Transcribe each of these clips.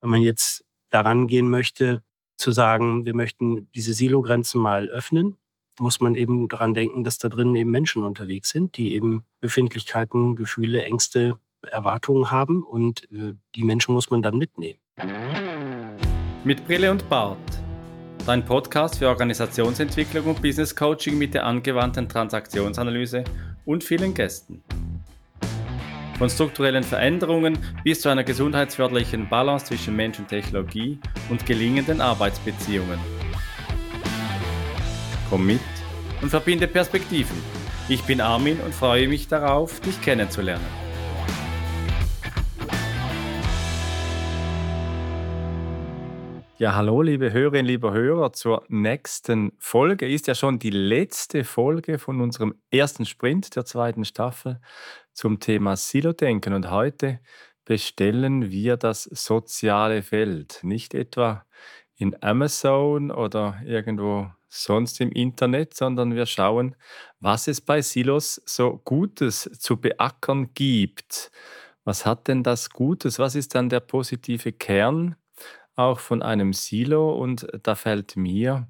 Wenn man jetzt daran gehen möchte, zu sagen, wir möchten diese Silogrenzen mal öffnen, muss man eben daran denken, dass da drin eben Menschen unterwegs sind, die eben Befindlichkeiten, Gefühle, Ängste, Erwartungen haben und äh, die Menschen muss man dann mitnehmen. Mit Brille und Bart. Dein Podcast für Organisationsentwicklung und Business Coaching mit der angewandten Transaktionsanalyse und vielen Gästen. Von strukturellen Veränderungen bis zu einer gesundheitsförderlichen Balance zwischen Mensch und Technologie und gelingenden Arbeitsbeziehungen. Komm mit und verbinde Perspektiven. Ich bin Armin und freue mich darauf, dich kennenzulernen. Ja, hallo, liebe Hörerinnen, liebe Hörer, zur nächsten Folge. Ist ja schon die letzte Folge von unserem ersten Sprint der zweiten Staffel zum Thema Silo-Denken. Und heute bestellen wir das soziale Feld. Nicht etwa in Amazon oder irgendwo sonst im Internet, sondern wir schauen, was es bei Silos so Gutes zu beackern gibt. Was hat denn das Gutes? Was ist dann der positive Kern auch von einem Silo? Und da fällt mir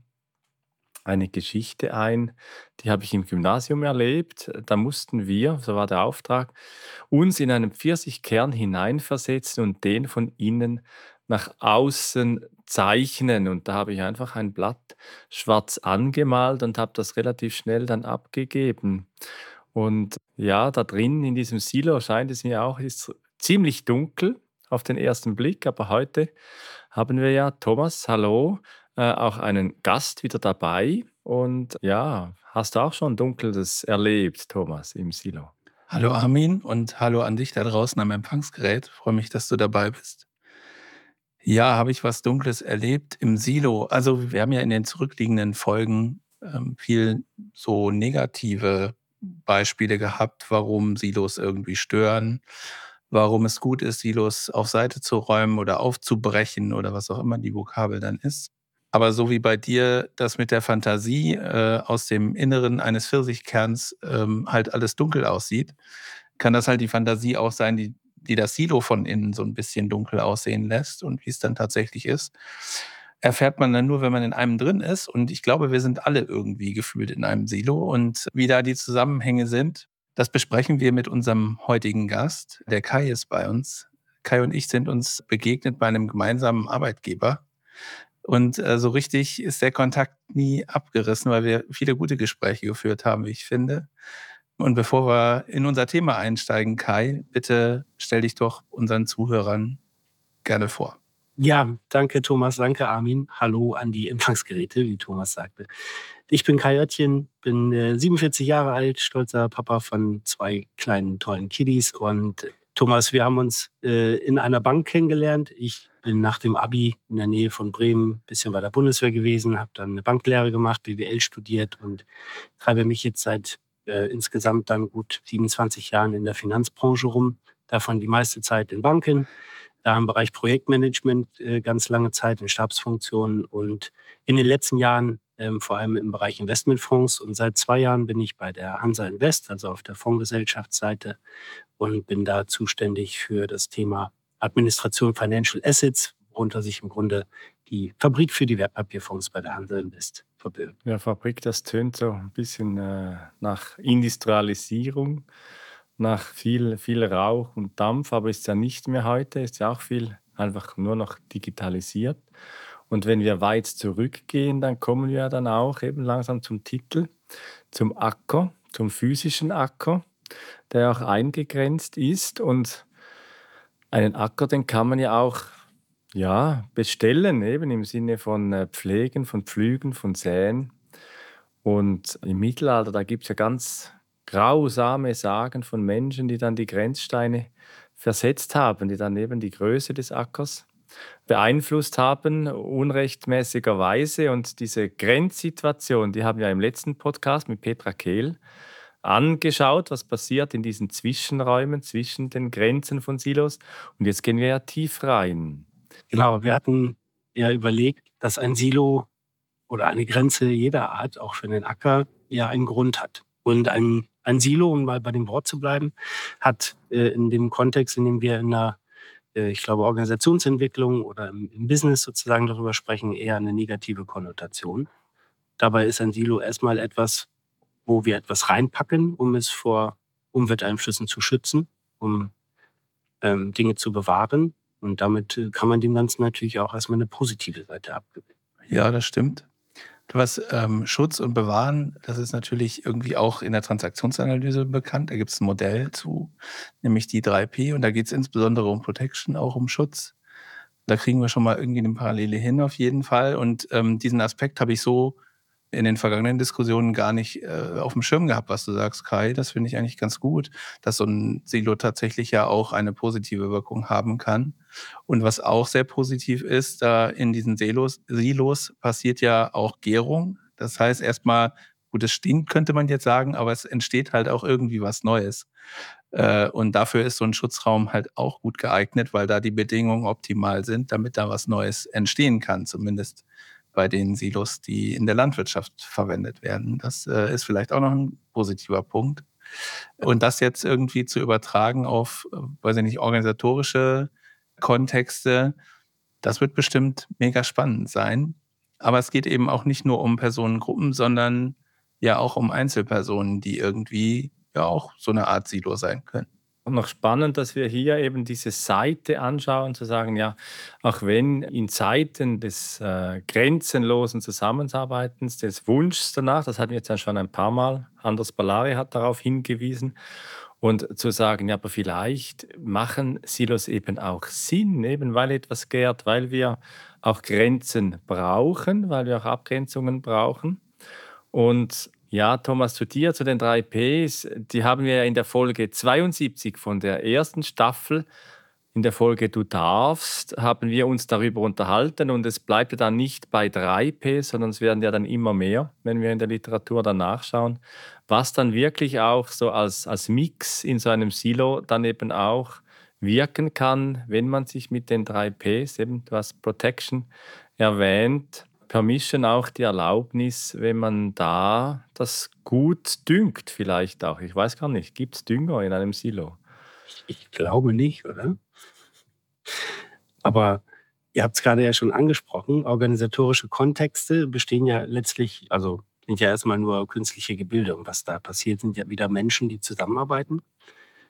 eine Geschichte ein, die habe ich im Gymnasium erlebt. Da mussten wir, so war der Auftrag, uns in einen Pfirsichkern hineinversetzen und den von innen nach außen zeichnen. Und da habe ich einfach ein Blatt schwarz angemalt und habe das relativ schnell dann abgegeben. Und ja, da drin in diesem Silo scheint es mir auch, ist ziemlich dunkel auf den ersten Blick, aber heute haben wir ja Thomas, hallo, äh, auch einen Gast wieder dabei. Und ja, hast du auch schon Dunkles erlebt, Thomas, im Silo? Hallo Armin und hallo an dich da draußen am Empfangsgerät. Freue mich, dass du dabei bist. Ja, habe ich was Dunkles erlebt im Silo. Also wir haben ja in den zurückliegenden Folgen ähm, viel so negative Beispiele gehabt, warum Silos irgendwie stören, warum es gut ist, Silos auf Seite zu räumen oder aufzubrechen oder was auch immer die Vokabel dann ist. Aber so wie bei dir das mit der Fantasie äh, aus dem Inneren eines Pfirsichkerns ähm, halt alles dunkel aussieht, kann das halt die Fantasie auch sein, die, die das Silo von innen so ein bisschen dunkel aussehen lässt und wie es dann tatsächlich ist, erfährt man dann nur, wenn man in einem drin ist. Und ich glaube, wir sind alle irgendwie gefühlt in einem Silo. Und wie da die Zusammenhänge sind, das besprechen wir mit unserem heutigen Gast. Der Kai ist bei uns. Kai und ich sind uns begegnet bei einem gemeinsamen Arbeitgeber und äh, so richtig ist der Kontakt nie abgerissen, weil wir viele gute Gespräche geführt haben, wie ich finde. Und bevor wir in unser Thema einsteigen, Kai, bitte stell dich doch unseren Zuhörern gerne vor. Ja, danke Thomas, danke Armin. Hallo an die Empfangsgeräte, wie Thomas sagte. Ich bin Kai Oettchen, bin äh, 47 Jahre alt, stolzer Papa von zwei kleinen tollen Kiddies und Thomas, wir haben uns äh, in einer Bank kennengelernt. Ich bin nach dem Abi in der Nähe von Bremen ein bisschen bei der Bundeswehr gewesen, habe dann eine Banklehre gemacht, BWL studiert und treibe mich jetzt seit äh, insgesamt dann gut 27 Jahren in der Finanzbranche rum. Davon die meiste Zeit in Banken, da im Bereich Projektmanagement äh, ganz lange Zeit in Stabsfunktionen und in den letzten Jahren ähm, vor allem im Bereich Investmentfonds. Und seit zwei Jahren bin ich bei der Hansa Invest, also auf der Fondsgesellschaftsseite und bin da zuständig für das Thema Administration Financial Assets, worunter sich im Grunde die Fabrik für die Wertpapierfonds bei der Hansa Invest verbirgt. Ja, Fabrik, das tönt so ein bisschen äh, nach Industrialisierung, nach viel, viel Rauch und Dampf, aber ist ja nicht mehr heute, ist ja auch viel einfach nur noch digitalisiert. Und wenn wir weit zurückgehen, dann kommen wir dann auch eben langsam zum Titel, zum Acker, zum physischen Acker, der auch eingegrenzt ist und einen Acker, den kann man ja auch ja, bestellen, eben im Sinne von äh, Pflegen, von Pflügen, von Säen. Und im Mittelalter, da gibt es ja ganz grausame Sagen von Menschen, die dann die Grenzsteine versetzt haben, die dann eben die Größe des Ackers beeinflusst haben, unrechtmäßigerweise. Und diese Grenzsituation, die haben wir im letzten Podcast mit Petra Kehl angeschaut, was passiert in diesen Zwischenräumen zwischen den Grenzen von Silos. Und jetzt gehen wir ja tief rein. Genau, wir hatten ja überlegt, dass ein Silo oder eine Grenze jeder Art, auch für den Acker, ja einen Grund hat. Und ein, ein Silo, um mal bei dem Wort zu bleiben, hat äh, in dem Kontext, in dem wir in äh, ich glaube, Organisationsentwicklung oder im, Business sozusagen darüber sprechen, eher eine negative Konnotation. Dabei ist ein Silo erstmal etwas, wo wir etwas reinpacken, um es vor Umwelteinflüssen zu schützen, um ähm, Dinge zu bewahren. Und damit äh, kann man dem Ganzen natürlich auch erstmal eine positive Seite abgewinnen. Ja, das stimmt. Was ähm, Schutz und Bewahren, das ist natürlich irgendwie auch in der Transaktionsanalyse bekannt. Da gibt es ein Modell zu, nämlich die 3P. Und da geht es insbesondere um Protection, auch um Schutz. Da kriegen wir schon mal irgendwie eine Parallele hin auf jeden Fall. Und ähm, diesen Aspekt habe ich so in den vergangenen Diskussionen gar nicht äh, auf dem Schirm gehabt, was du sagst, Kai. Das finde ich eigentlich ganz gut, dass so ein Silo tatsächlich ja auch eine positive Wirkung haben kann. Und was auch sehr positiv ist, da in diesen Silos, Silos passiert ja auch Gärung. Das heißt erstmal, gut, es stinkt, könnte man jetzt sagen, aber es entsteht halt auch irgendwie was Neues. Äh, und dafür ist so ein Schutzraum halt auch gut geeignet, weil da die Bedingungen optimal sind, damit da was Neues entstehen kann, zumindest bei den Silos, die in der Landwirtschaft verwendet werden. Das äh, ist vielleicht auch noch ein positiver Punkt. Und das jetzt irgendwie zu übertragen auf, äh, weiß ich nicht, organisatorische Kontexte, das wird bestimmt mega spannend sein. Aber es geht eben auch nicht nur um Personengruppen, sondern ja auch um Einzelpersonen, die irgendwie ja auch so eine Art Silo sein können noch spannend, dass wir hier eben diese Seite anschauen, zu sagen, ja, auch wenn in Zeiten des äh, grenzenlosen Zusammenarbeitens, des Wunschs danach, das hatten wir jetzt ja schon ein paar Mal, Anders Ballari hat darauf hingewiesen, und zu sagen, ja, aber vielleicht machen Silos eben auch Sinn, eben weil etwas gärt, weil wir auch Grenzen brauchen, weil wir auch Abgrenzungen brauchen. Und ja, Thomas, zu dir, zu den drei Ps. Die haben wir ja in der Folge 72 von der ersten Staffel. In der Folge Du darfst haben wir uns darüber unterhalten und es bleibt ja dann nicht bei drei Ps, sondern es werden ja dann immer mehr, wenn wir in der Literatur dann nachschauen, was dann wirklich auch so als, als Mix in so einem Silo dann eben auch wirken kann, wenn man sich mit den drei Ps, eben du hast Protection erwähnt, Permission auch die Erlaubnis, wenn man da das gut düngt, vielleicht auch. Ich weiß gar nicht, gibt es Dünger in einem Silo? Ich glaube nicht, oder? Aber ihr habt es gerade ja schon angesprochen, organisatorische Kontexte bestehen ja letztlich, also sind ja erstmal nur künstliche Gebilde. Und was da passiert, sind ja wieder Menschen, die zusammenarbeiten.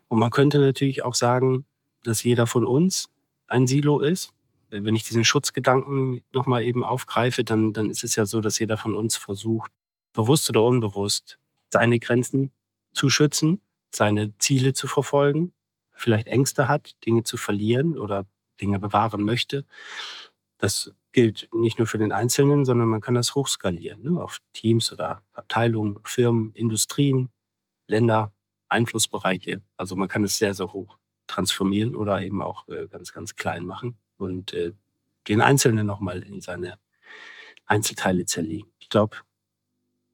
Und man könnte natürlich auch sagen, dass jeder von uns ein Silo ist wenn ich diesen Schutzgedanken nochmal eben aufgreife, dann, dann ist es ja so, dass jeder von uns versucht, bewusst oder unbewusst, seine Grenzen zu schützen, seine Ziele zu verfolgen, vielleicht Ängste hat, Dinge zu verlieren oder Dinge bewahren möchte. Das gilt nicht nur für den Einzelnen, sondern man kann das hochskalieren ne? auf Teams oder Abteilungen, Firmen, Industrien, Länder, Einflussbereiche. Also man kann es sehr, sehr hoch transformieren oder eben auch äh, ganz, ganz klein machen und äh, den Einzelnen nochmal in seine Einzelteile zerlegen. Ich glaube,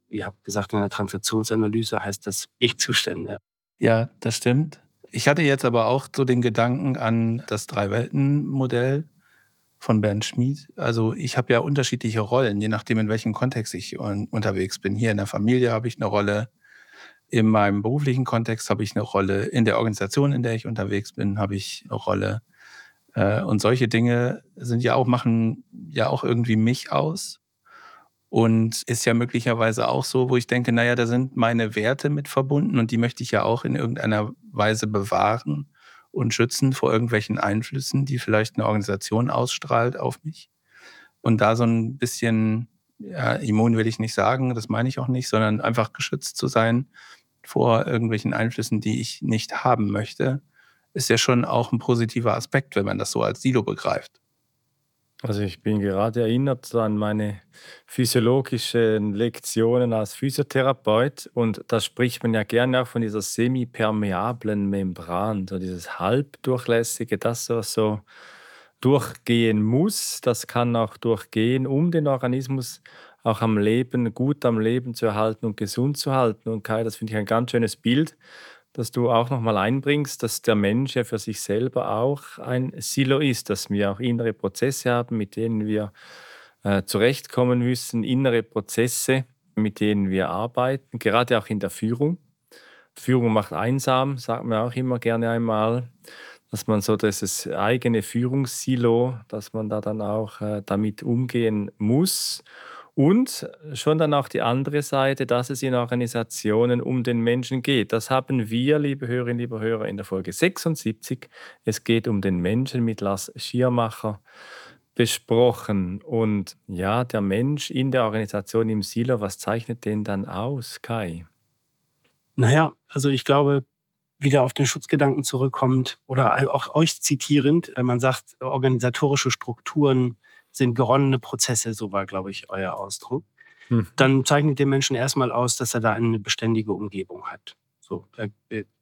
ihr habt gesagt, in der Transaktionsanalyse heißt das Ich-Zustände. Ja, das stimmt. Ich hatte jetzt aber auch so den Gedanken an das Drei-Welten-Modell von Bernd Schmid. Also ich habe ja unterschiedliche Rollen, je nachdem, in welchem Kontext ich un unterwegs bin. Hier in der Familie habe ich eine Rolle, in meinem beruflichen Kontext habe ich eine Rolle, in der Organisation, in der ich unterwegs bin, habe ich eine Rolle. Äh, und solche Dinge sind ja auch, machen ja auch irgendwie mich aus. Und ist ja möglicherweise auch so, wo ich denke, naja, da sind meine Werte mit verbunden und die möchte ich ja auch in irgendeiner Weise bewahren und schützen vor irgendwelchen Einflüssen, die vielleicht eine Organisation ausstrahlt auf mich. Und da so ein bisschen, ja, immun will ich nicht sagen, das meine ich auch nicht, sondern einfach geschützt zu sein vor irgendwelchen Einflüssen, die ich nicht haben möchte ist ja schon auch ein positiver Aspekt, wenn man das so als Silo begreift. Also ich bin gerade erinnert an meine physiologischen Lektionen als Physiotherapeut und da spricht man ja gerne auch von dieser semipermeablen Membran, so dieses halbdurchlässige, das so, durchgehen muss. Das kann auch durchgehen, um den Organismus auch am Leben, gut am Leben zu erhalten und gesund zu halten. Und Kai, das finde ich ein ganz schönes Bild dass du auch nochmal einbringst, dass der Mensch ja für sich selber auch ein Silo ist, dass wir auch innere Prozesse haben, mit denen wir äh, zurechtkommen müssen, innere Prozesse, mit denen wir arbeiten, gerade auch in der Führung. Führung macht einsam, sagt man auch immer gerne einmal. dass man so dieses eigene Führungssilo, dass man da dann auch äh, damit umgehen muss. Und schon dann auch die andere Seite, dass es in Organisationen um den Menschen geht. Das haben wir, liebe Hörerinnen, liebe Hörer, in der Folge 76. Es geht um den Menschen mit Lars Schiermacher besprochen. Und ja, der Mensch in der Organisation im Silo, was zeichnet den dann aus, Kai? Naja, also ich glaube, wieder auf den Schutzgedanken zurückkommt oder auch euch zitierend, man sagt, organisatorische Strukturen sind geronnene Prozesse, so war, glaube ich, euer Ausdruck. Hm. Dann zeichnet der Menschen erstmal aus, dass er da eine beständige Umgebung hat. So, er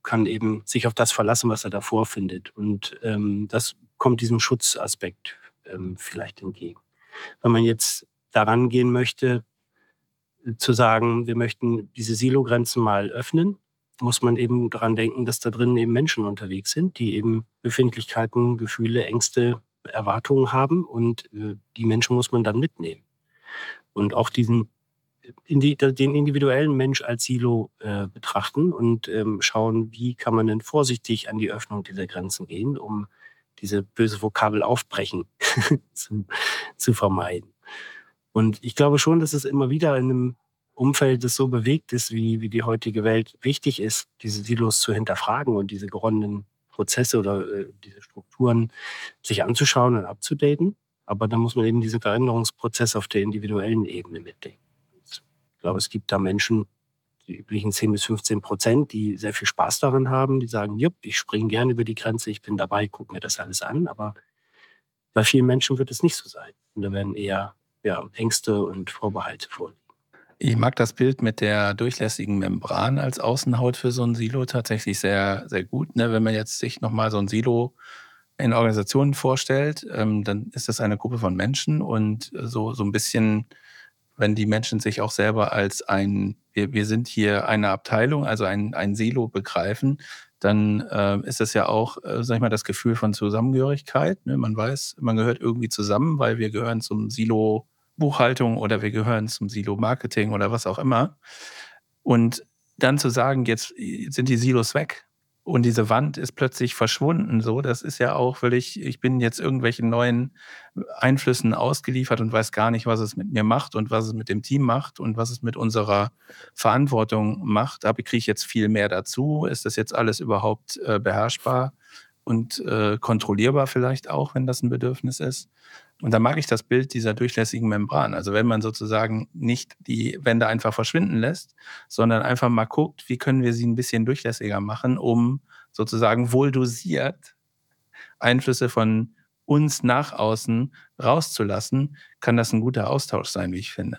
kann eben sich auf das verlassen, was er da vorfindet. Und ähm, das kommt diesem Schutzaspekt ähm, vielleicht entgegen. Wenn man jetzt daran gehen möchte, zu sagen, wir möchten diese Silogrenzen mal öffnen, muss man eben daran denken, dass da drin eben Menschen unterwegs sind, die eben Befindlichkeiten, Gefühle, Ängste, Erwartungen haben und äh, die Menschen muss man dann mitnehmen. Und auch diesen den individuellen Mensch als Silo äh, betrachten und ähm, schauen, wie kann man denn vorsichtig an die Öffnung dieser Grenzen gehen, um diese böse Vokabel aufbrechen zu, zu vermeiden. Und ich glaube schon, dass es immer wieder in einem Umfeld, das so bewegt ist, wie, wie die heutige Welt, wichtig ist, diese Silos zu hinterfragen und diese geronnenen Prozesse oder äh, diese Strukturen sich anzuschauen und abzudaten. Aber dann muss man eben diesen Veränderungsprozess auf der individuellen Ebene mitdenken. Ich glaube, es gibt da Menschen, die üblichen 10 bis 15 Prozent, die sehr viel Spaß daran haben, die sagen, jupp, ich springe gerne über die Grenze, ich bin dabei, gucke mir das alles an. Aber bei vielen Menschen wird es nicht so sein. Und da werden eher ja, Ängste und Vorbehalte vorliegen. Ich mag das Bild mit der durchlässigen Membran als Außenhaut für so ein Silo tatsächlich sehr, sehr gut. Ne? Wenn man jetzt sich nochmal so ein Silo in Organisationen vorstellt, ähm, dann ist das eine Gruppe von Menschen und so, so ein bisschen, wenn die Menschen sich auch selber als ein, wir, wir sind hier eine Abteilung, also ein, ein Silo begreifen, dann äh, ist das ja auch, äh, sag ich mal, das Gefühl von Zusammengehörigkeit. Ne? Man weiß, man gehört irgendwie zusammen, weil wir gehören zum Silo Buchhaltung oder wir gehören zum Silo Marketing oder was auch immer. Und dann zu sagen, jetzt sind die Silos weg und diese Wand ist plötzlich verschwunden, so, das ist ja auch völlig, ich bin jetzt irgendwelchen neuen Einflüssen ausgeliefert und weiß gar nicht, was es mit mir macht und was es mit dem Team macht und was es mit unserer Verantwortung macht. Aber kriege ich jetzt viel mehr dazu? Ist das jetzt alles überhaupt äh, beherrschbar und äh, kontrollierbar vielleicht auch, wenn das ein Bedürfnis ist? Und da mag ich das Bild dieser durchlässigen Membran. Also wenn man sozusagen nicht die Wände einfach verschwinden lässt, sondern einfach mal guckt, wie können wir sie ein bisschen durchlässiger machen, um sozusagen wohl dosiert Einflüsse von uns nach außen rauszulassen, kann das ein guter Austausch sein, wie ich finde.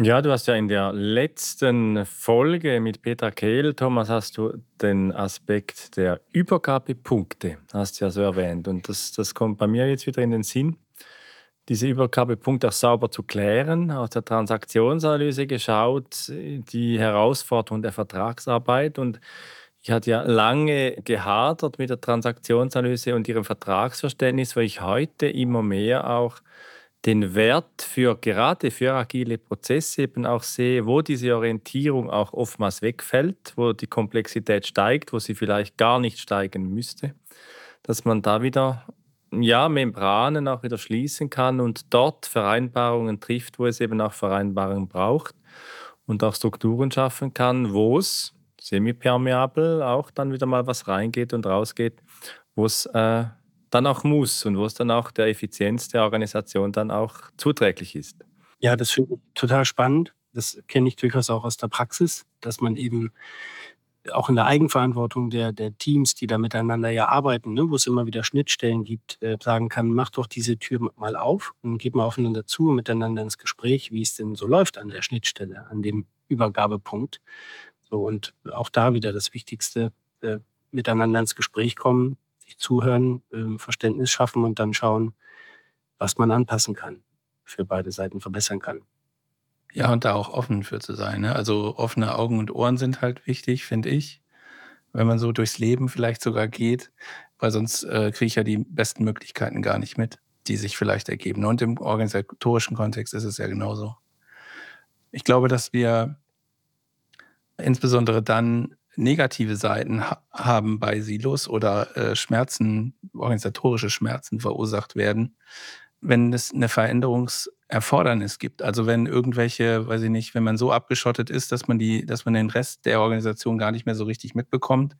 Ja, du hast ja in der letzten Folge mit Peter Kehl, Thomas, hast du den Aspekt der Übergabepunkte, hast du ja so erwähnt. Und das, das kommt bei mir jetzt wieder in den Sinn diese Übergabepunkte auch sauber zu klären, aus der Transaktionsanalyse geschaut, die Herausforderung der Vertragsarbeit. Und ich hatte ja lange gehadert mit der Transaktionsanalyse und ihrem Vertragsverständnis, weil ich heute immer mehr auch den Wert für gerade für agile Prozesse eben auch sehe, wo diese Orientierung auch oftmals wegfällt, wo die Komplexität steigt, wo sie vielleicht gar nicht steigen müsste, dass man da wieder ja, Membranen auch wieder schließen kann und dort Vereinbarungen trifft, wo es eben auch Vereinbarungen braucht und auch Strukturen schaffen kann, wo es semipermeabel auch dann wieder mal was reingeht und rausgeht, wo es äh, dann auch muss und wo es dann auch der Effizienz der Organisation dann auch zuträglich ist. Ja, das finde ich total spannend. Das kenne ich durchaus auch aus der Praxis, dass man eben auch in der Eigenverantwortung der, der Teams, die da miteinander ja arbeiten, ne, wo es immer wieder Schnittstellen gibt, äh, sagen kann, mach doch diese Tür mal auf und geht mal aufeinander zu, miteinander ins Gespräch, wie es denn so läuft an der Schnittstelle, an dem Übergabepunkt. So, und auch da wieder das Wichtigste, äh, miteinander ins Gespräch kommen, sich zuhören, äh, Verständnis schaffen und dann schauen, was man anpassen kann, für beide Seiten verbessern kann. Ja, und da auch offen für zu sein. Ne? Also offene Augen und Ohren sind halt wichtig, finde ich. Wenn man so durchs Leben vielleicht sogar geht, weil sonst äh, kriege ich ja die besten Möglichkeiten gar nicht mit, die sich vielleicht ergeben. Und im organisatorischen Kontext ist es ja genauso. Ich glaube, dass wir insbesondere dann negative Seiten ha haben bei Silos oder äh, Schmerzen, organisatorische Schmerzen verursacht werden, wenn es eine Veränderungserfordernis gibt. Also wenn irgendwelche, weiß ich nicht, wenn man so abgeschottet ist, dass man die, dass man den Rest der Organisation gar nicht mehr so richtig mitbekommt.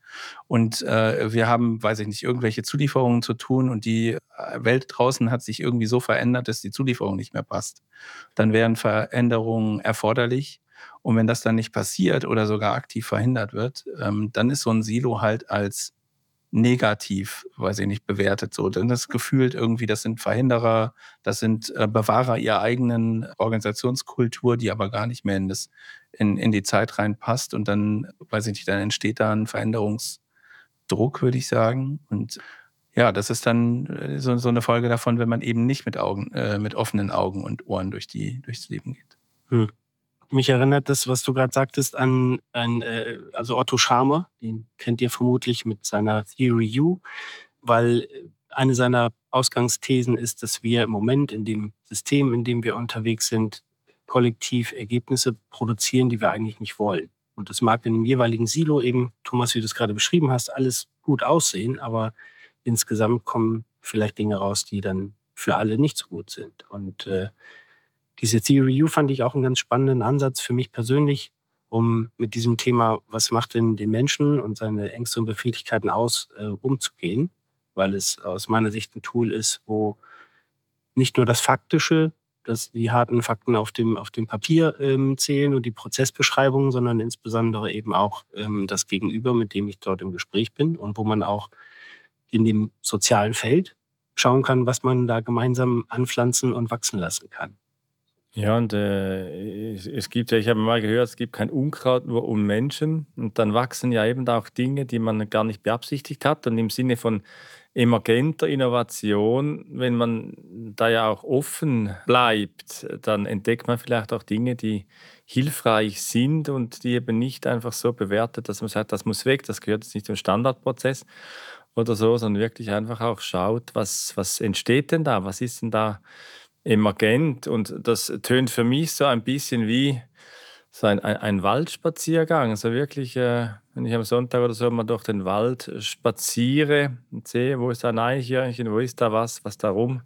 Und äh, wir haben, weiß ich nicht, irgendwelche Zulieferungen zu tun und die Welt draußen hat sich irgendwie so verändert, dass die Zulieferung nicht mehr passt. Dann wären Veränderungen erforderlich. Und wenn das dann nicht passiert oder sogar aktiv verhindert wird, ähm, dann ist so ein Silo halt als negativ, weiß ich nicht, bewertet. So, denn das gefühlt irgendwie, das sind Verhinderer, das sind äh, Bewahrer ihrer eigenen Organisationskultur, die aber gar nicht mehr in, das, in, in die Zeit reinpasst. Und dann, weiß ich nicht, dann entsteht da ein Veränderungsdruck, würde ich sagen. Und ja, das ist dann äh, so, so eine Folge davon, wenn man eben nicht mit Augen, äh, mit offenen Augen und Ohren durch die, durchs Leben geht. Hm. Mich erinnert das, was du gerade sagtest, an, an äh, also Otto Scharmer, den kennt ihr vermutlich mit seiner Theory U, weil äh, eine seiner Ausgangsthesen ist, dass wir im Moment in dem System, in dem wir unterwegs sind, kollektiv Ergebnisse produzieren, die wir eigentlich nicht wollen. Und das mag in dem jeweiligen Silo eben, Thomas, wie du es gerade beschrieben hast, alles gut aussehen, aber insgesamt kommen vielleicht Dinge raus, die dann für alle nicht so gut sind. Und äh, diese Theory U fand ich auch einen ganz spannenden Ansatz für mich persönlich, um mit diesem Thema, was macht denn den Menschen und seine Ängste und Befindlichkeiten aus, äh, umzugehen, weil es aus meiner Sicht ein Tool ist, wo nicht nur das Faktische, dass die harten Fakten auf dem, auf dem Papier ähm, zählen und die Prozessbeschreibungen, sondern insbesondere eben auch ähm, das Gegenüber, mit dem ich dort im Gespräch bin und wo man auch in dem sozialen Feld schauen kann, was man da gemeinsam anpflanzen und wachsen lassen kann. Ja, und äh, es, gibt ja, ich habe mal gehört, es gibt kein Unkraut nur um Menschen. Und dann wachsen ja eben auch Dinge, die man gar nicht beabsichtigt hat. Und im Sinne von emergenter Innovation, wenn man da ja auch offen bleibt, dann entdeckt man vielleicht auch Dinge, die hilfreich sind und die eben nicht einfach so bewertet, dass man sagt, das muss weg, das gehört jetzt nicht zum Standardprozess oder so, sondern wirklich einfach auch schaut, was, was entsteht denn da, was ist denn da emergent und das tönt für mich so ein bisschen wie so ein, ein, ein Waldspaziergang. Also wirklich, äh, wenn ich am Sonntag oder so mal durch den Wald spaziere und sehe, wo ist da ein Eichhörnchen, wo ist da was, was da rum.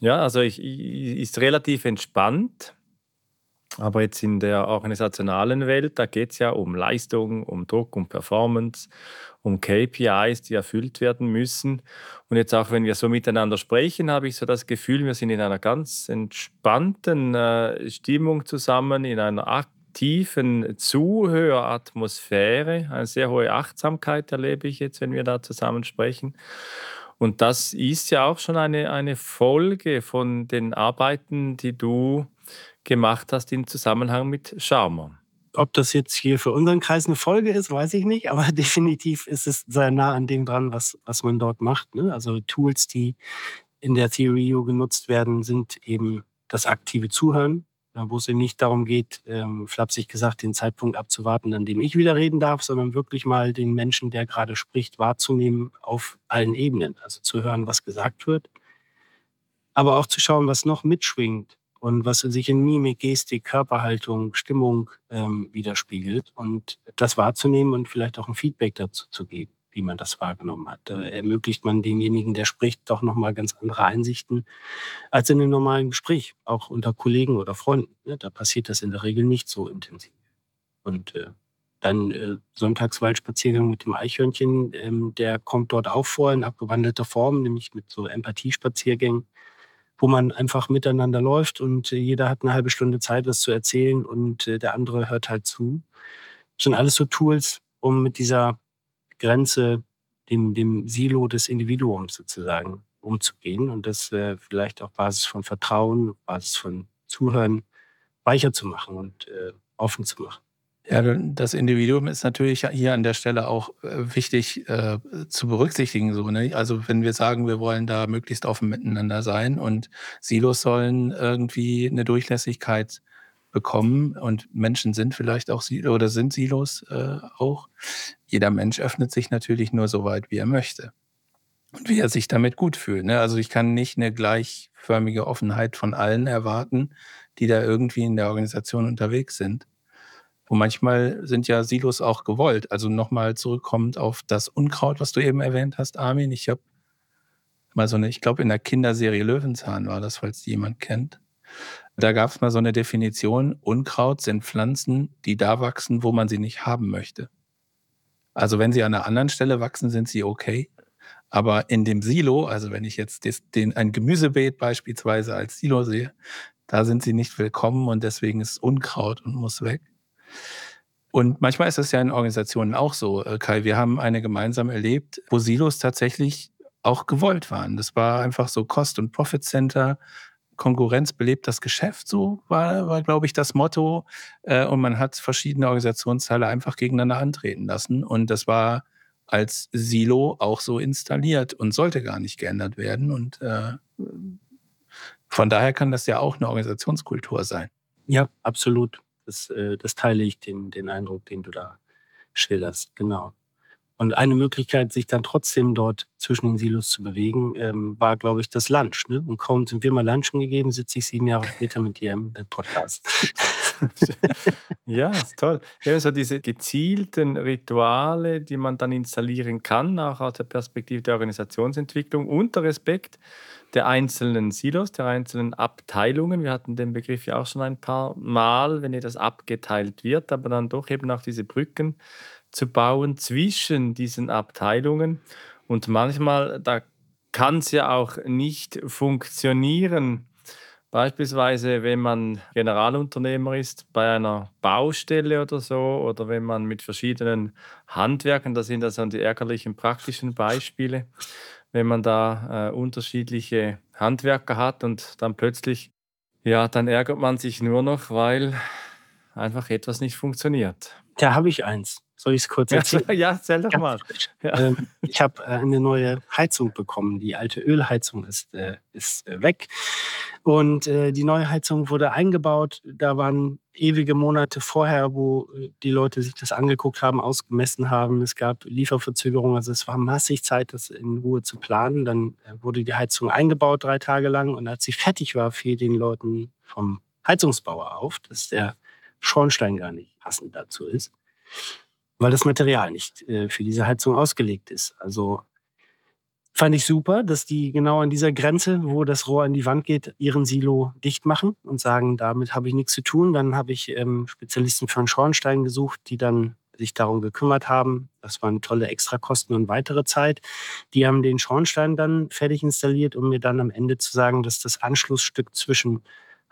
Ja, also ich, ich, ist relativ entspannt. Aber jetzt in der organisationalen Welt, da geht es ja um Leistung, um Druck, um Performance, um KPIs, die erfüllt werden müssen. Und jetzt auch, wenn wir so miteinander sprechen, habe ich so das Gefühl, wir sind in einer ganz entspannten äh, Stimmung zusammen, in einer aktiven Zuhöratmosphäre. Eine sehr hohe Achtsamkeit erlebe ich jetzt, wenn wir da zusammen sprechen. Und das ist ja auch schon eine, eine Folge von den Arbeiten, die du gemacht hast im Zusammenhang mit Charmer. Ob das jetzt hier für unseren Kreis eine Folge ist, weiß ich nicht, aber definitiv ist es sehr nah an dem dran, was, was man dort macht. Ne? Also Tools, die in der Theory U genutzt werden, sind eben das aktive Zuhören, wo es eben nicht darum geht, ähm, flapsig gesagt, den Zeitpunkt abzuwarten, an dem ich wieder reden darf, sondern wirklich mal den Menschen, der gerade spricht, wahrzunehmen auf allen Ebenen. Also zu hören, was gesagt wird, aber auch zu schauen, was noch mitschwingt und was sich in Mimik, Gestik, Körperhaltung, Stimmung ähm, widerspiegelt und das wahrzunehmen und vielleicht auch ein Feedback dazu zu geben, wie man das wahrgenommen hat. Da ermöglicht man demjenigen, der spricht, doch nochmal ganz andere Einsichten als in einem normalen Gespräch, auch unter Kollegen oder Freunden. Ja, da passiert das in der Regel nicht so intensiv. Und äh, dann äh, Sonntagswaldspaziergang mit dem Eichhörnchen, ähm, der kommt dort auch vor in abgewandelter Form, nämlich mit so Empathiespaziergängen wo man einfach miteinander läuft und äh, jeder hat eine halbe Stunde Zeit, was zu erzählen und äh, der andere hört halt zu. Das sind alles so Tools, um mit dieser Grenze, dem, dem Silo des Individuums sozusagen umzugehen und das äh, vielleicht auf Basis von Vertrauen, Basis von Zuhören weicher zu machen und äh, offen zu machen. Ja, das Individuum ist natürlich hier an der Stelle auch äh, wichtig äh, zu berücksichtigen. So, ne? Also wenn wir sagen, wir wollen da möglichst offen miteinander sein und Silos sollen irgendwie eine Durchlässigkeit bekommen und Menschen sind vielleicht auch Silos oder sind Silos äh, auch. Jeder Mensch öffnet sich natürlich nur so weit, wie er möchte und wie er sich damit gut fühlt. Ne? Also ich kann nicht eine gleichförmige Offenheit von allen erwarten, die da irgendwie in der Organisation unterwegs sind. Wo manchmal sind ja Silos auch gewollt. Also nochmal zurückkommend auf das Unkraut, was du eben erwähnt hast, Armin. Ich habe mal so eine, ich glaube in der Kinderserie Löwenzahn war das, falls die jemand kennt. Da gab es mal so eine Definition, Unkraut sind Pflanzen, die da wachsen, wo man sie nicht haben möchte. Also wenn sie an einer anderen Stelle wachsen, sind sie okay. Aber in dem Silo, also wenn ich jetzt den, ein Gemüsebeet beispielsweise als Silo sehe, da sind sie nicht willkommen und deswegen ist Unkraut und muss weg. Und manchmal ist es ja in Organisationen auch so, äh, Kai. Wir haben eine gemeinsam erlebt, wo Silos tatsächlich auch gewollt waren. Das war einfach so Cost- und Profit-Center. Konkurrenz belebt das Geschäft, so war, war glaube ich, das Motto. Äh, und man hat verschiedene Organisationsteile einfach gegeneinander antreten lassen. Und das war als Silo auch so installiert und sollte gar nicht geändert werden. Und äh, von daher kann das ja auch eine Organisationskultur sein. Ja, absolut. Das, äh, das teile ich, den, den Eindruck, den du da schilderst. Genau. Und eine Möglichkeit, sich dann trotzdem dort zwischen den Silos zu bewegen, ähm, war, glaube ich, das Lunch. Ne? Und kaum sind wir mal Lunchen gegeben, sitze ich sieben Jahre später mit dir im Podcast. ja, ist toll. Ja, so diese gezielten Rituale, die man dann installieren kann, auch aus der Perspektive der Organisationsentwicklung und der Respekt der einzelnen Silos, der einzelnen Abteilungen. Wir hatten den Begriff ja auch schon ein paar Mal, wenn etwas abgeteilt wird, aber dann doch eben auch diese Brücken zu bauen zwischen diesen Abteilungen. Und manchmal, da kann es ja auch nicht funktionieren. Beispielsweise, wenn man Generalunternehmer ist bei einer Baustelle oder so, oder wenn man mit verschiedenen Handwerken, das sind also die ärgerlichen praktischen Beispiele, wenn man da äh, unterschiedliche Handwerker hat und dann plötzlich, ja, dann ärgert man sich nur noch, weil einfach etwas nicht funktioniert. Da habe ich eins. Soll ich es kurz erzählen? Ja, erzähl doch mal. Ja. Ähm, ich habe äh, eine neue Heizung bekommen. Die alte Ölheizung ist, äh, ist äh, weg. Und äh, die neue Heizung wurde eingebaut. Da waren ewige Monate vorher, wo äh, die Leute sich das angeguckt haben, ausgemessen haben. Es gab Lieferverzögerungen. Also es war massig Zeit, das in Ruhe zu planen. Dann wurde die Heizung eingebaut, drei Tage lang. Und als sie fertig war, fiel den Leuten vom Heizungsbauer auf, dass der Schornstein gar nicht passend dazu ist weil das Material nicht äh, für diese Heizung ausgelegt ist. Also fand ich super, dass die genau an dieser Grenze, wo das Rohr an die Wand geht, ihren Silo dicht machen und sagen, damit habe ich nichts zu tun. Dann habe ich ähm, Spezialisten für einen Schornstein gesucht, die dann sich darum gekümmert haben. Das waren tolle Extrakosten und weitere Zeit. Die haben den Schornstein dann fertig installiert, um mir dann am Ende zu sagen, dass das Anschlussstück zwischen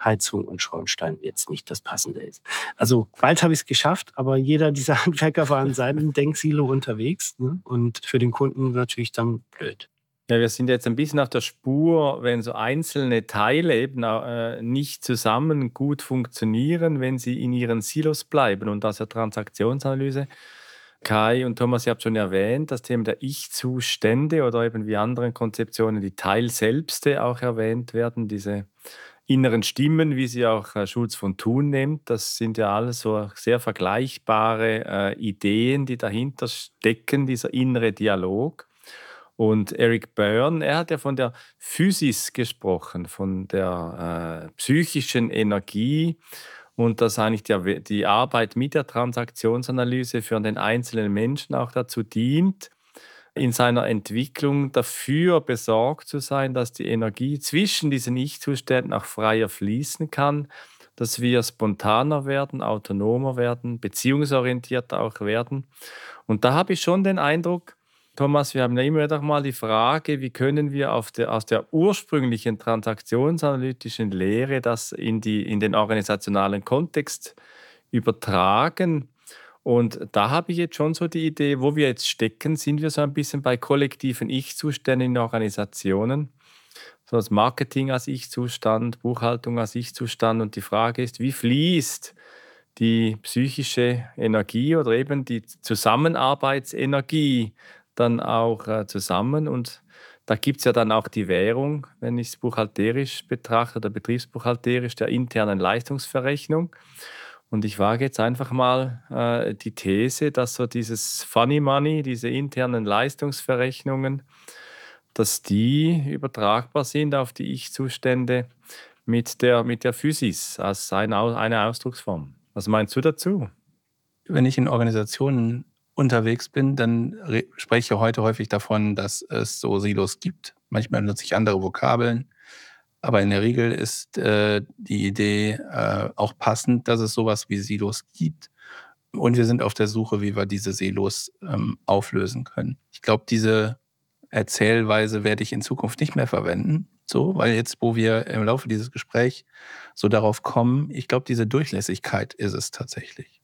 Heizung und Schornstein jetzt nicht das Passende ist. Also bald habe ich es geschafft, aber jeder dieser Handwerker war in seinem Denksilo unterwegs ne? und für den Kunden natürlich dann blöd. Ja, wir sind jetzt ein bisschen auf der Spur, wenn so einzelne Teile eben äh, nicht zusammen gut funktionieren, wenn sie in ihren Silos bleiben und aus der Transaktionsanalyse. Kai und Thomas, ihr habt schon erwähnt, das Thema der Ich-Zustände oder eben wie anderen Konzeptionen die Teilselbste auch erwähnt werden, diese inneren Stimmen, wie sie auch äh, Schulz von Thun nimmt. Das sind ja alles so sehr vergleichbare äh, Ideen, die dahinter stecken, dieser innere Dialog. Und Eric Byrne, er hat ja von der Physis gesprochen, von der äh, psychischen Energie und dass eigentlich die, die Arbeit mit der Transaktionsanalyse für den einzelnen Menschen auch dazu dient, in seiner Entwicklung dafür besorgt zu sein, dass die Energie zwischen diesen Ich-Zuständen auch freier fließen kann, dass wir spontaner werden, autonomer werden, beziehungsorientierter auch werden. Und da habe ich schon den Eindruck, Thomas, wir haben ja immer wieder mal die Frage, wie können wir der, aus der ursprünglichen transaktionsanalytischen Lehre das in, die, in den organisationalen Kontext übertragen. Und da habe ich jetzt schon so die Idee, wo wir jetzt stecken, sind wir so ein bisschen bei kollektiven Ich-Zuständen in Organisationen. So das Marketing als Ich-Zustand, Buchhaltung als Ich-Zustand. Und die Frage ist, wie fließt die psychische Energie oder eben die Zusammenarbeitsenergie dann auch äh, zusammen? Und da gibt es ja dann auch die Währung, wenn ich es buchhalterisch betrachte oder betriebsbuchhalterisch, der internen Leistungsverrechnung. Und ich wage jetzt einfach mal äh, die These, dass so dieses Funny Money, diese internen Leistungsverrechnungen, dass die übertragbar sind auf die Ich-Zustände mit der, mit der Physis als eine, eine Ausdrucksform. Was meinst du dazu? wenn ich in Organisationen unterwegs bin, dann spreche ich heute häufig davon, dass es so Silos gibt. Manchmal nutze ich andere Vokabeln. Aber in der Regel ist äh, die Idee äh, auch passend, dass es sowas wie Silos gibt. Und wir sind auf der Suche, wie wir diese Silos ähm, auflösen können. Ich glaube, diese Erzählweise werde ich in Zukunft nicht mehr verwenden. So, weil jetzt, wo wir im Laufe dieses Gesprächs so darauf kommen, ich glaube, diese Durchlässigkeit ist es tatsächlich.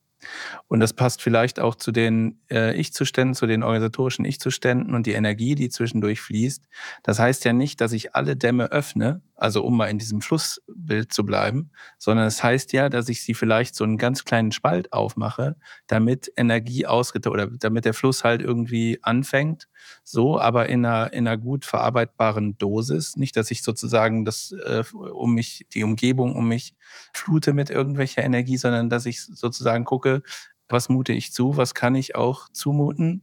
Und das passt vielleicht auch zu den äh, Ich-Zuständen, zu den organisatorischen Ich-Zuständen und die Energie, die zwischendurch fließt. Das heißt ja nicht, dass ich alle Dämme öffne, also um mal in diesem Flussbild zu bleiben, sondern es heißt ja, dass ich sie vielleicht so einen ganz kleinen Spalt aufmache, damit Energie ausgeht oder damit der Fluss halt irgendwie anfängt. So, aber in einer, in einer gut verarbeitbaren Dosis. Nicht, dass ich sozusagen das äh, um mich, die Umgebung um mich flute mit irgendwelcher Energie, sondern dass ich sozusagen gucke, was mute ich zu, was kann ich auch zumuten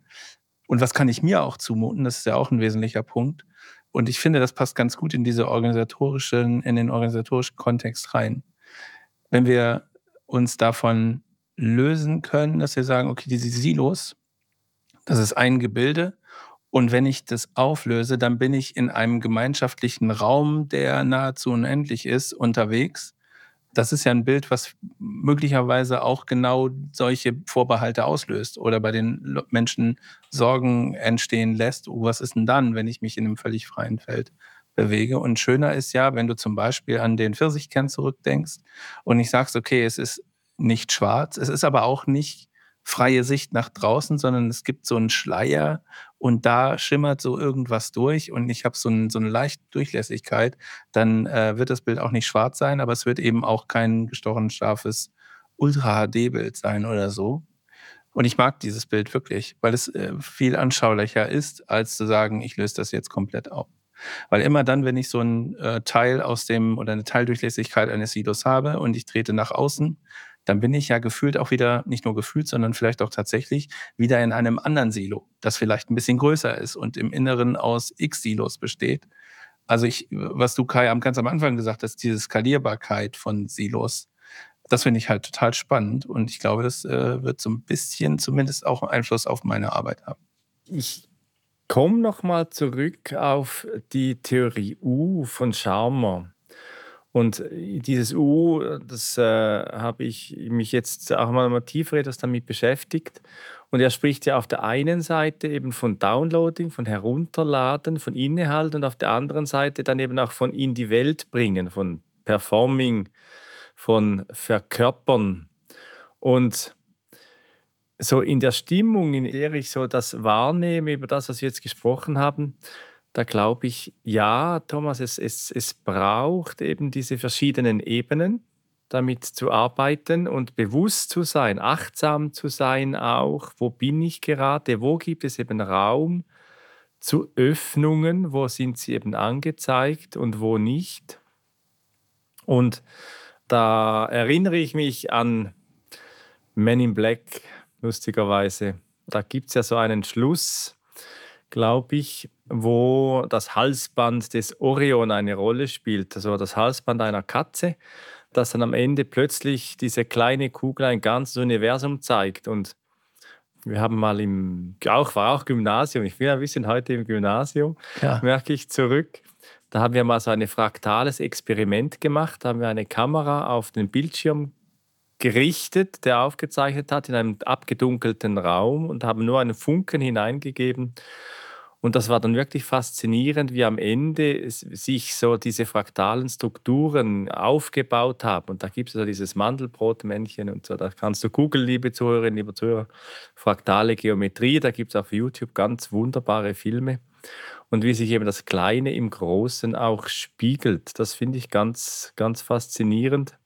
und was kann ich mir auch zumuten. Das ist ja auch ein wesentlicher Punkt und ich finde, das passt ganz gut in diese organisatorischen, in den organisatorischen Kontext rein. Wenn wir uns davon lösen können, dass wir sagen, okay, diese Silos, das ist ein Gebilde. Und wenn ich das auflöse, dann bin ich in einem gemeinschaftlichen Raum, der nahezu unendlich ist, unterwegs das ist ja ein Bild, was möglicherweise auch genau solche Vorbehalte auslöst oder bei den Menschen Sorgen entstehen lässt. Oh, was ist denn dann, wenn ich mich in einem völlig freien Feld bewege? Und schöner ist ja, wenn du zum Beispiel an den Pfirsichkern zurückdenkst und ich sagst, okay, es ist nicht schwarz, es ist aber auch nicht freie Sicht nach draußen, sondern es gibt so einen Schleier und da schimmert so irgendwas durch und ich habe so, ein, so eine leichte Durchlässigkeit, dann äh, wird das Bild auch nicht schwarz sein, aber es wird eben auch kein gestochen scharfes Ultra-HD-Bild sein oder so. Und ich mag dieses Bild wirklich, weil es äh, viel anschaulicher ist, als zu sagen, ich löse das jetzt komplett auf. Weil immer dann, wenn ich so ein äh, Teil aus dem oder eine Teildurchlässigkeit eines Silos habe und ich trete nach außen, dann bin ich ja gefühlt auch wieder, nicht nur gefühlt, sondern vielleicht auch tatsächlich wieder in einem anderen Silo, das vielleicht ein bisschen größer ist und im Inneren aus X-Silos besteht. Also ich, was du Kai ganz am Anfang gesagt hast, diese Skalierbarkeit von Silos, das finde ich halt total spannend und ich glaube, das äh, wird so ein bisschen zumindest auch Einfluss auf meine Arbeit haben. Ich komme nochmal zurück auf die Theorie U von Schaumer. Und äh, dieses U, das äh, habe ich mich jetzt auch mal tiefer etwas damit beschäftigt. Und er spricht ja auf der einen Seite eben von Downloading, von Herunterladen, von Inhalt und auf der anderen Seite dann eben auch von in die Welt bringen, von Performing, von Verkörpern. Und so in der Stimmung, in der ich so das wahrnehme, über das, was wir jetzt gesprochen haben, da glaube ich, ja, Thomas, es, es, es braucht eben diese verschiedenen Ebenen, damit zu arbeiten und bewusst zu sein, achtsam zu sein auch, wo bin ich gerade, wo gibt es eben Raum zu Öffnungen, wo sind sie eben angezeigt und wo nicht. Und da erinnere ich mich an Men in Black, lustigerweise. Da gibt es ja so einen Schluss, glaube ich, wo das Halsband des Orion eine Rolle spielt, also das Halsband einer Katze, das dann am Ende plötzlich diese kleine Kugel ein ganzes Universum zeigt. Und wir haben mal im, auch, war auch Gymnasium, ich bin ein bisschen heute im Gymnasium, ja. merke ich zurück. Da haben wir mal so ein fraktales Experiment gemacht, da haben wir eine Kamera auf den Bildschirm gerichtet, der aufgezeichnet hat in einem abgedunkelten Raum und haben nur einen Funken hineingegeben und das war dann wirklich faszinierend, wie am Ende sich so diese fraktalen Strukturen aufgebaut haben. Und da gibt es ja dieses Mandelbrotmännchen und so. Da kannst du googeln, liebe Zuhörerinnen, liebe Zuhörer, fraktale Geometrie. Da gibt es auf YouTube ganz wunderbare Filme. Und wie sich eben das Kleine im Großen auch spiegelt, das finde ich ganz, ganz faszinierend.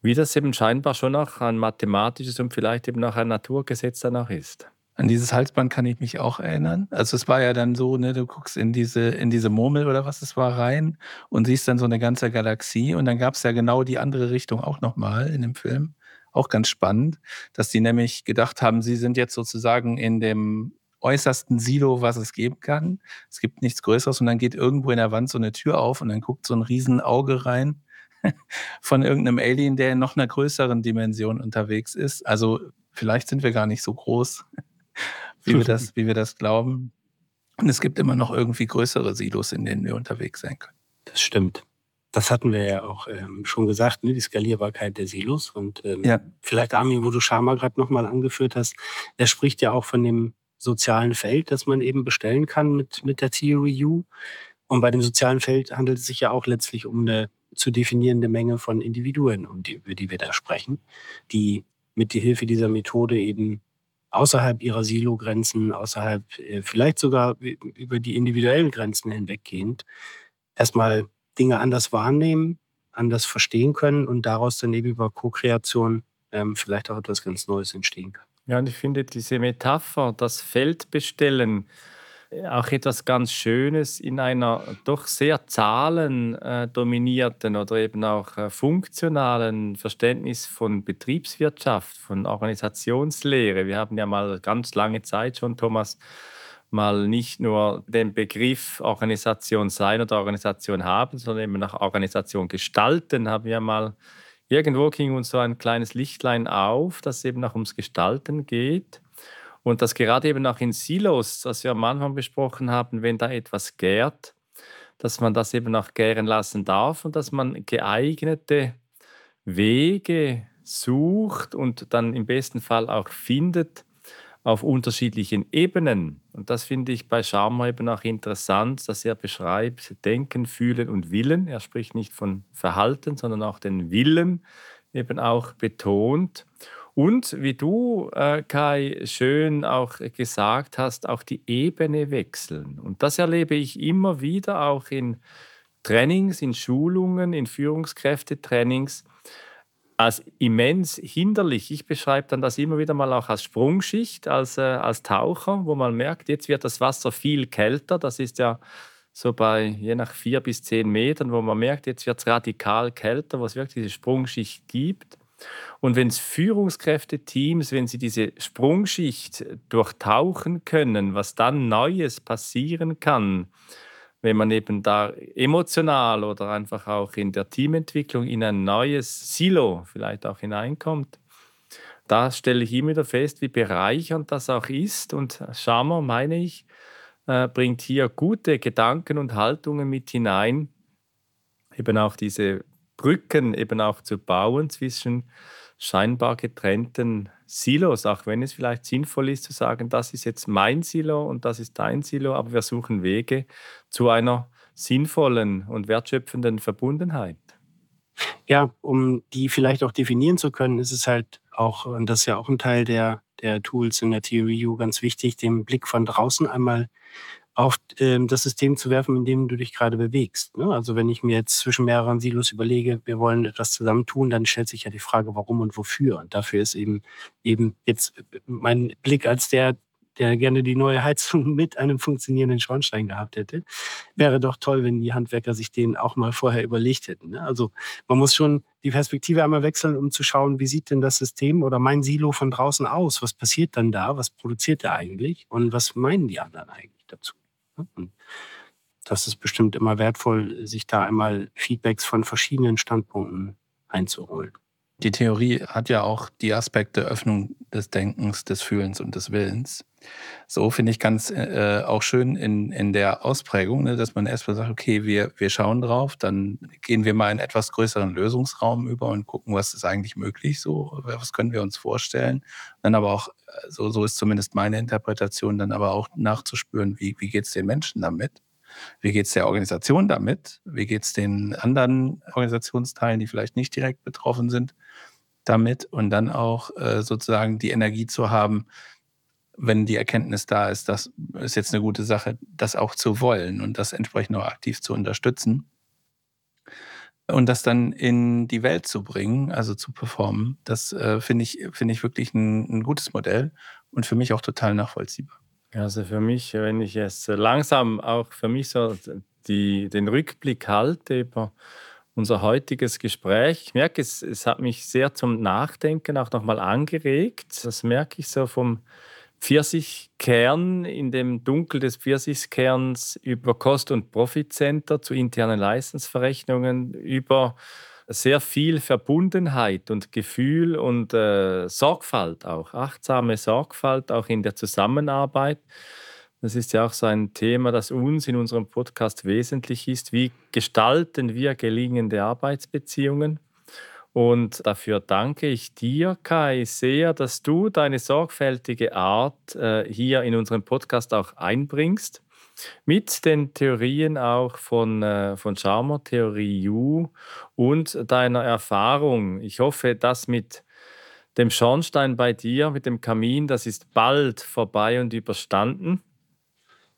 Wie das eben scheinbar schon auch ein mathematisches und vielleicht eben auch ein Naturgesetz danach ist. An dieses Halsband kann ich mich auch erinnern. Also es war ja dann so, ne, du guckst in diese, in diese Murmel oder was es war rein und siehst dann so eine ganze Galaxie. Und dann gab es ja genau die andere Richtung auch nochmal in dem Film. Auch ganz spannend, dass die nämlich gedacht haben, sie sind jetzt sozusagen in dem äußersten Silo, was es geben kann. Es gibt nichts Größeres und dann geht irgendwo in der Wand so eine Tür auf und dann guckt so ein Riesenauge rein von irgendeinem Alien, der in noch einer größeren Dimension unterwegs ist. Also vielleicht sind wir gar nicht so groß, wie wir das, wie wir das glauben. Und es gibt immer noch irgendwie größere Silos, in denen wir unterwegs sein können. Das stimmt. Das hatten wir ja auch ähm, schon gesagt, ne? die Skalierbarkeit der Silos. Und ähm, ja. vielleicht, Armin, wo du Sharma gerade nochmal angeführt hast, der spricht ja auch von dem sozialen Feld, das man eben bestellen kann mit, mit der Theory U. Und bei dem sozialen Feld handelt es sich ja auch letztlich um eine zu definierende Menge von Individuen, um die, über die wir da sprechen, die mit der Hilfe dieser Methode eben außerhalb ihrer Silo-Grenzen, außerhalb äh, vielleicht sogar über die individuellen Grenzen hinweggehend, erstmal Dinge anders wahrnehmen, anders verstehen können und daraus dann eben über Co-Kreation ähm, vielleicht auch etwas ganz Neues entstehen kann. Ja, und ich finde diese Metapher, das Feld bestellen, auch etwas ganz Schönes in einer doch sehr zahlendominierten oder eben auch äh, funktionalen Verständnis von Betriebswirtschaft, von Organisationslehre. Wir haben ja mal ganz lange Zeit schon, Thomas, mal nicht nur den Begriff Organisation sein oder Organisation haben, sondern eben nach Organisation gestalten, haben wir mal irgendwo ging uns so ein kleines Lichtlein auf, dass eben auch ums Gestalten geht. Und dass gerade eben auch in Silos, das wir am Anfang besprochen haben, wenn da etwas gärt, dass man das eben auch gären lassen darf und dass man geeignete Wege sucht und dann im besten Fall auch findet, auf unterschiedlichen Ebenen. Und das finde ich bei Sharma eben auch interessant, dass er beschreibt Denken, Fühlen und Willen. Er spricht nicht von Verhalten, sondern auch den Willen eben auch betont. Und wie du, äh, Kai, schön auch gesagt hast, auch die Ebene wechseln. Und das erlebe ich immer wieder auch in Trainings, in Schulungen, in Führungskräftetrainings, als immens hinderlich. Ich beschreibe dann das immer wieder mal auch als Sprungschicht, als, äh, als Taucher, wo man merkt, jetzt wird das Wasser viel kälter. Das ist ja so bei je nach vier bis zehn Metern, wo man merkt, jetzt wird es radikal kälter, wo es wirklich diese Sprungschicht gibt. Und wenn es Führungskräfte-Teams, wenn sie diese Sprungschicht durchtauchen können, was dann Neues passieren kann, wenn man eben da emotional oder einfach auch in der Teamentwicklung in ein neues Silo vielleicht auch hineinkommt, da stelle ich immer wieder fest, wie bereichernd das auch ist. Und Schammer, meine ich, äh, bringt hier gute Gedanken und Haltungen mit hinein, eben auch diese Brücken eben auch zu bauen zwischen scheinbar getrennten Silos, auch wenn es vielleicht sinnvoll ist zu sagen, das ist jetzt mein Silo und das ist dein Silo, aber wir suchen Wege zu einer sinnvollen und wertschöpfenden Verbundenheit. Ja, um die vielleicht auch definieren zu können, ist es halt auch, und das ist ja auch ein Teil der, der Tools in der Theory U ganz wichtig, den Blick von draußen einmal auf ähm, das System zu werfen, in dem du dich gerade bewegst. Ne? Also wenn ich mir jetzt zwischen mehreren Silos überlege, wir wollen etwas zusammen tun, dann stellt sich ja die Frage, warum und wofür. Und dafür ist eben eben jetzt mein Blick als der, der gerne die neue Heizung mit einem funktionierenden Schornstein gehabt hätte. Wäre doch toll, wenn die Handwerker sich den auch mal vorher überlegt hätten. Ne? Also man muss schon die Perspektive einmal wechseln, um zu schauen, wie sieht denn das System oder mein Silo von draußen aus? Was passiert dann da? Was produziert er eigentlich? Und was meinen die anderen eigentlich dazu? Und das ist bestimmt immer wertvoll, sich da einmal Feedbacks von verschiedenen Standpunkten einzuholen. Die Theorie hat ja auch die Aspekte Öffnung des Denkens, des Fühlens und des Willens. So finde ich ganz äh, auch schön in, in der Ausprägung, ne, dass man erstmal sagt, okay, wir, wir schauen drauf, dann gehen wir mal in etwas größeren Lösungsraum über und gucken, was ist eigentlich möglich, so, was können wir uns vorstellen. Dann aber auch, äh, so, so ist zumindest meine Interpretation, dann aber auch nachzuspüren, wie, wie geht es den Menschen damit? Wie geht es der Organisation damit? Wie geht es den anderen Organisationsteilen, die vielleicht nicht direkt betroffen sind, damit? Und dann auch äh, sozusagen die Energie zu haben, wenn die Erkenntnis da ist, das ist jetzt eine gute Sache, das auch zu wollen und das entsprechend auch aktiv zu unterstützen und das dann in die Welt zu bringen, also zu performen, das äh, finde ich, finde ich wirklich ein, ein, gutes Modell und für mich auch total nachvollziehbar. Also für mich, wenn ich es langsam auch für mich so die, den Rückblick halte über unser heutiges Gespräch, ich merke, es, es hat mich sehr zum Nachdenken auch nochmal angeregt. Das merke ich so vom Pfirsichkern, in dem Dunkel des Pfirsichkerns über Kost- und Profitcenter zu internen Leistungsverrechnungen, über sehr viel Verbundenheit und Gefühl und äh, Sorgfalt auch, achtsame Sorgfalt auch in der Zusammenarbeit. Das ist ja auch so ein Thema, das uns in unserem Podcast wesentlich ist. Wie gestalten wir gelingende Arbeitsbeziehungen? Und dafür danke ich dir, Kai, sehr, dass du deine sorgfältige Art äh, hier in unserem Podcast auch einbringst. Mit den Theorien auch von, äh, von Charmer Theorie U und deiner Erfahrung. Ich hoffe, dass mit dem Schornstein bei dir, mit dem Kamin, das ist bald vorbei und überstanden.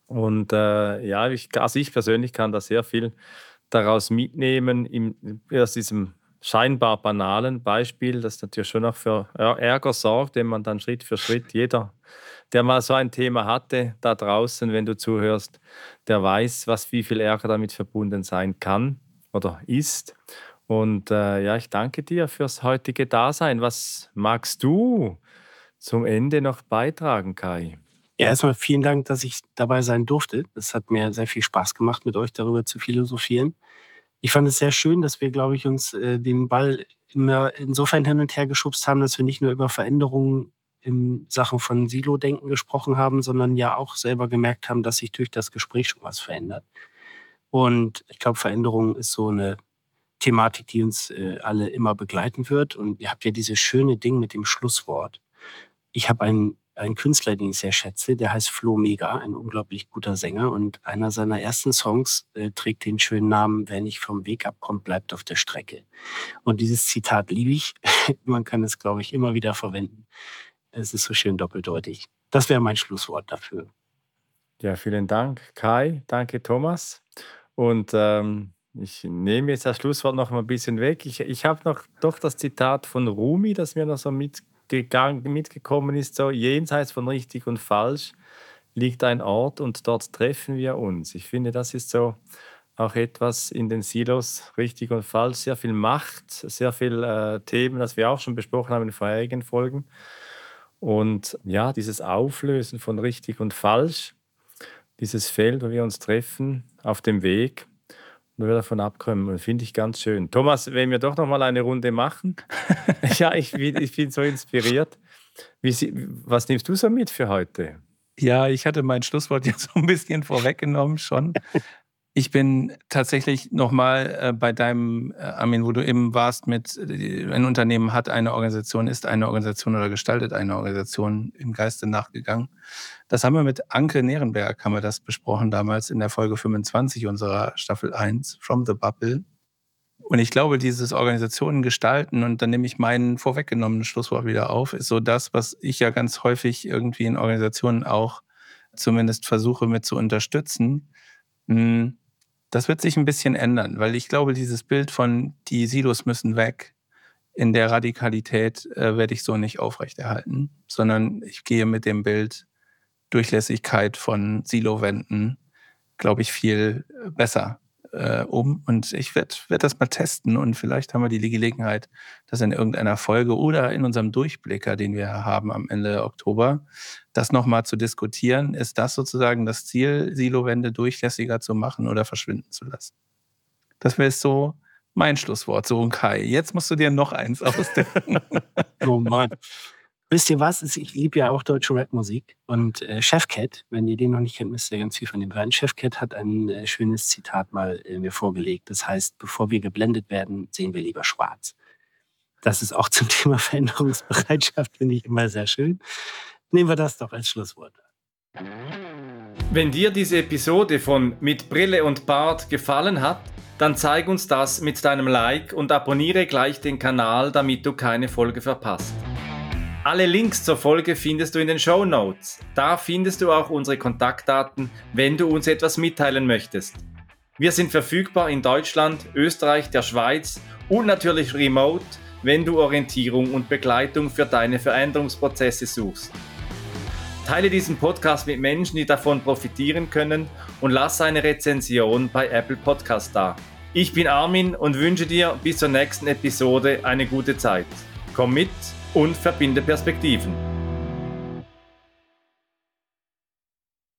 Und äh, ja, ich, also ich persönlich kann da sehr viel daraus mitnehmen, im, aus diesem scheinbar banalen Beispiel, das natürlich schon auch für Ärger sorgt, den man dann Schritt für Schritt, jeder, der mal so ein Thema hatte, da draußen, wenn du zuhörst, der weiß, was wie viel Ärger damit verbunden sein kann oder ist. Und äh, ja, ich danke dir fürs heutige Dasein. Was magst du zum Ende noch beitragen, Kai? Ja, erstmal vielen Dank, dass ich dabei sein durfte. Es hat mir sehr viel Spaß gemacht, mit euch darüber zu philosophieren. Ich fand es sehr schön, dass wir, glaube ich, uns äh, den Ball immer insofern hin und her geschubst haben, dass wir nicht nur über Veränderungen in Sachen von Silo-Denken gesprochen haben, sondern ja auch selber gemerkt haben, dass sich durch das Gespräch schon was verändert. Und ich glaube, Veränderung ist so eine Thematik, die uns äh, alle immer begleiten wird. Und ihr habt ja dieses schöne Ding mit dem Schlusswort. Ich habe ein ein Künstler, den ich sehr schätze, der heißt Flo Mega, ein unglaublich guter Sänger. Und einer seiner ersten Songs äh, trägt den schönen Namen, wer nicht vom Weg abkommt, bleibt auf der Strecke. Und dieses Zitat liebe ich. Man kann es, glaube ich, immer wieder verwenden. Es ist so schön doppeldeutig. Das wäre mein Schlusswort dafür. Ja, vielen Dank, Kai. Danke, Thomas. Und ähm, ich nehme jetzt das Schlusswort noch mal ein bisschen weg. Ich, ich habe noch doch das Zitat von Rumi, das mir noch so mit gegangen, mitgekommen ist, so jenseits von richtig und falsch liegt ein Ort und dort treffen wir uns. Ich finde, das ist so auch etwas in den Silos, richtig und falsch, sehr viel Macht, sehr viel äh, Themen, das wir auch schon besprochen haben in vorherigen Folgen. Und ja, dieses Auflösen von richtig und falsch, dieses Feld, wo wir uns treffen auf dem Weg, nur davon abkommen. Finde ich ganz schön. Thomas, wenn wir doch noch mal eine Runde machen. ja, ich bin, ich bin so inspiriert. Wie, was nimmst du so mit für heute? Ja, ich hatte mein Schlusswort jetzt so ein bisschen vorweggenommen schon. Ich bin tatsächlich nochmal äh, bei deinem, äh, Armin, wo du eben warst mit, äh, ein Unternehmen hat eine Organisation, ist eine Organisation oder gestaltet eine Organisation im Geiste nachgegangen. Das haben wir mit Anke Nierenberg, haben wir das besprochen damals in der Folge 25 unserer Staffel 1, From the Bubble. Und ich glaube, dieses Organisationen gestalten, und dann nehme ich meinen vorweggenommenen Schlusswort wieder auf, ist so das, was ich ja ganz häufig irgendwie in Organisationen auch zumindest versuche mit zu unterstützen. Hm, das wird sich ein bisschen ändern, weil ich glaube, dieses Bild von die Silos müssen weg, in der Radikalität äh, werde ich so nicht aufrechterhalten, sondern ich gehe mit dem Bild Durchlässigkeit von Silowänden, glaube ich, viel besser äh, um. Und ich werde werd das mal testen und vielleicht haben wir die Gelegenheit, das in irgendeiner Folge oder in unserem Durchblicker, den wir haben am Ende Oktober, das nochmal zu diskutieren. Ist das sozusagen das Ziel, Silowände durchlässiger zu machen oder verschwinden zu lassen? Das wäre so mein Schlusswort, so ein Kai. Jetzt musst du dir noch eins ausdenken. oh Mann. Wisst ihr was? Ich liebe ja auch deutsche Rapmusik. Und äh, Chefcat, wenn ihr den noch nicht kennt, müsst ihr ganz viel von dem hören. Chefcat hat ein äh, schönes Zitat mal äh, mir vorgelegt. Das heißt, bevor wir geblendet werden, sehen wir lieber schwarz. Das ist auch zum Thema Veränderungsbereitschaft, finde ich immer sehr schön. Nehmen wir das doch als Schlusswort. Wenn dir diese Episode von Mit Brille und Bart gefallen hat, dann zeig uns das mit deinem Like und abonniere gleich den Kanal, damit du keine Folge verpasst. Alle Links zur Folge findest du in den Show Notes. Da findest du auch unsere Kontaktdaten, wenn du uns etwas mitteilen möchtest. Wir sind verfügbar in Deutschland, Österreich, der Schweiz und natürlich remote, wenn du Orientierung und Begleitung für deine Veränderungsprozesse suchst. Teile diesen Podcast mit Menschen, die davon profitieren können und lass eine Rezension bei Apple Podcast da. Ich bin Armin und wünsche dir bis zur nächsten Episode eine gute Zeit. Komm mit und verbinde Perspektiven.